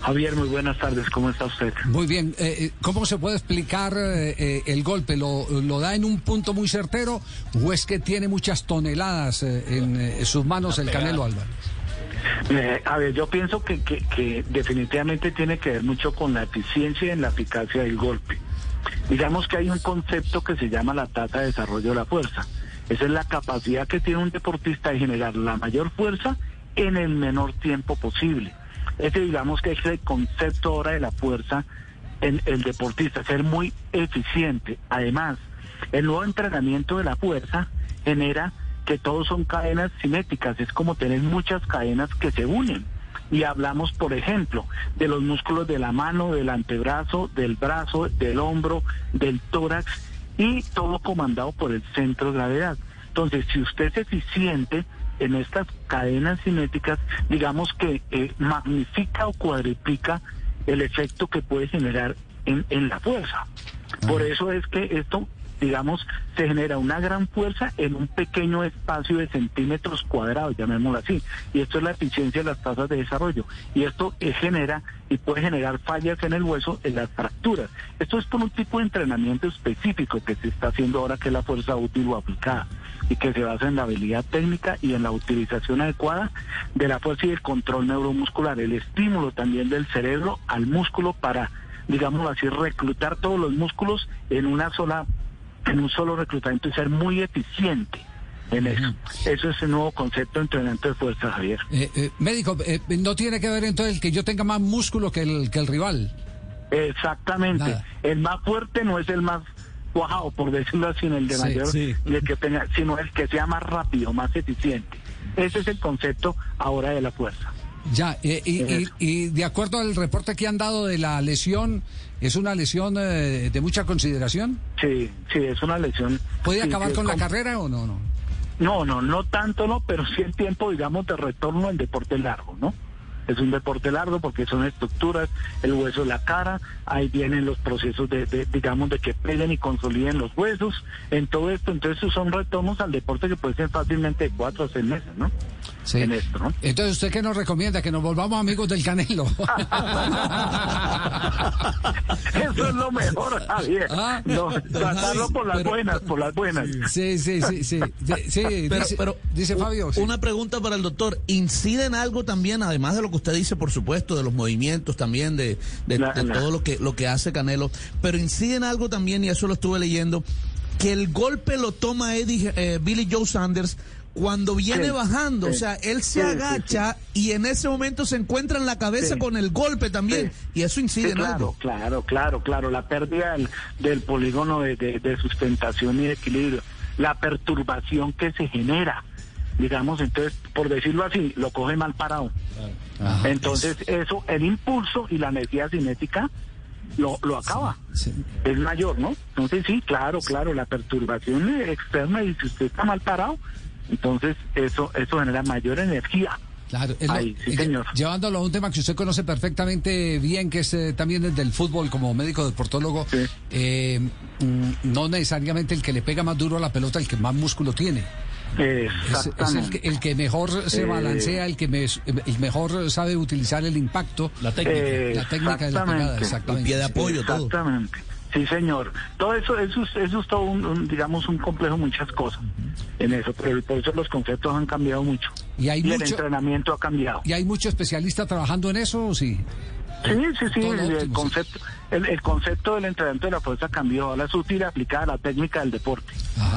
Javier, muy buenas tardes, ¿cómo está usted? Muy bien, eh, eh, ¿cómo se puede explicar eh, el golpe? ¿Lo, ¿Lo, da en un punto muy certero o es que tiene muchas toneladas en sus manos el Canelo Álvarez? a ver, yo pienso que, que, que, definitivamente tiene que ver mucho con la eficiencia y en la eficacia del golpe. Digamos que hay un concepto que se llama la tasa de desarrollo de la fuerza. Esa es la capacidad que tiene un deportista de generar la mayor fuerza en el menor tiempo posible. Ese digamos que es el concepto ahora de la fuerza en el deportista, ser muy eficiente. Además, el nuevo entrenamiento de la fuerza genera que todos son cadenas cinéticas, es como tener muchas cadenas que se unen. Y hablamos, por ejemplo, de los músculos de la mano, del antebrazo, del brazo, del hombro, del tórax y todo comandado por el centro de gravedad. Entonces, si usted es eficiente, en estas cadenas cinéticas, digamos que eh, magnifica o cuadriplica el efecto que puede generar en, en la fuerza. Por eso es que esto, digamos, se genera una gran fuerza en un pequeño espacio de centímetros cuadrados, llamémoslo así. Y esto es la eficiencia de las tasas de desarrollo. Y esto eh, genera y puede generar fallas en el hueso, en las fracturas. Esto es por un tipo de entrenamiento específico que se está haciendo ahora, que es la fuerza útil o aplicada y que se basa en la habilidad técnica y en la utilización adecuada de la fuerza y el control neuromuscular, el estímulo también del cerebro al músculo para, digamos así, reclutar todos los músculos en una sola, en un solo reclutamiento y ser muy eficiente. En eso. Eso es el nuevo concepto de entrenamiento de fuerza, Javier. Eh, eh, médico, eh, no tiene que ver entonces el que yo tenga más músculo que el, que el rival. Exactamente. El más fuerte no es el más cuajado, por decirlo así, en el de mayor, El que tenga, sino el que sea más rápido, más eficiente. Ese es el concepto ahora de la fuerza. Ya, eh, y, y, de acuerdo al reporte que han dado de la lesión, ¿es una lesión eh, de mucha consideración? Sí, sí, es una lesión. ¿Puede acabar con la carrera o no, no? No, no, no tanto, no, pero sí el tiempo, digamos, de retorno en deporte largo, ¿no? Es un deporte largo porque son estructuras, el hueso de la cara, ahí vienen los procesos de, digamos, de que peleen y consoliden los huesos, en todo esto, entonces son retornos al deporte que puede ser fácilmente de cuatro o seis meses, ¿no? Sí. En esto, ¿no? Entonces, ¿usted qué nos recomienda? Que nos volvamos amigos del Canelo. Eso es lo mejor, Javier. ¿Ah? No, tratarlo por las buenas, por las buenas. Sí, sí, sí, sí. sí, pero, dice, Fabio. Una pregunta para el doctor. ¿Incide en algo también, además de lo que usted dice, por supuesto, de los movimientos también, de, de, todo lo que, lo que hace Canelo, pero incide en algo también, y eso lo estuve leyendo, que el golpe lo toma Eddie, eh, Billy Joe Sanders cuando viene bajando, o sea, él se agacha y en ese momento se encuentra en la cabeza con el golpe también, y eso incide en algo. Claro, claro, claro, la pérdida del, polígono de, de, sustentación y de equilibrio, la perturbación que se genera, digamos, entonces, por decirlo así, lo coge mal parado. entonces, eso, el impulso y la energía cinética lo, lo acaba. Es mayor, ¿no? Entonces, sí, claro, claro, la perturbación externa y si usted está mal parado, entonces, eso, eso genera mayor energía. Claro, llevándolo a un tema que usted conoce perfectamente bien, que es eh, también el del fútbol como médico deportólogo, eh, mm, no necesariamente el que le pega más duro a la pelota, el que más músculo tiene. Es, el, que, mejor se eh, balancea, el que el mejor sabe utilizar el impacto, la técnica, la técnica de la pegada, exactamente. pie de apoyo, exactamente. Sí, señor. Todo eso, eso, eso es todo un, digamos, un complejo, muchas cosas en eso, pero por eso los conceptos han cambiado mucho. Y, hay el entrenamiento ha cambiado. ¿Y hay mucho especialista trabajando en eso o sí? Sí, sí, sí, el, concepto, el, concepto del entrenamiento de la fuerza cambió, ahora es útil aplicar la técnica del deporte.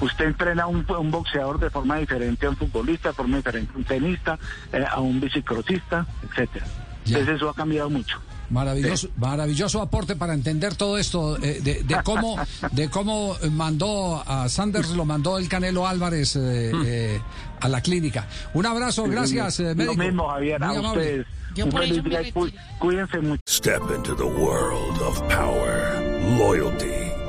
Usted entrena a un, un, boxeador de forma diferente a un futbolista, de forma diferente a un tenista, eh, a un bicicrosista, etcétera. Entonces eso ha cambiado mucho. Maravilloso, maravilloso aporte para entender todo esto eh, de, cómo de cómo mandó a Sanders lo mandó el Canelo Álvarez eh, hmm. eh, a la clínica. Un abrazo, gracias, médico. Lo mismo, Javier, a ustedes. Un feliz día cuídense mucho. Step into the world of power, loyalty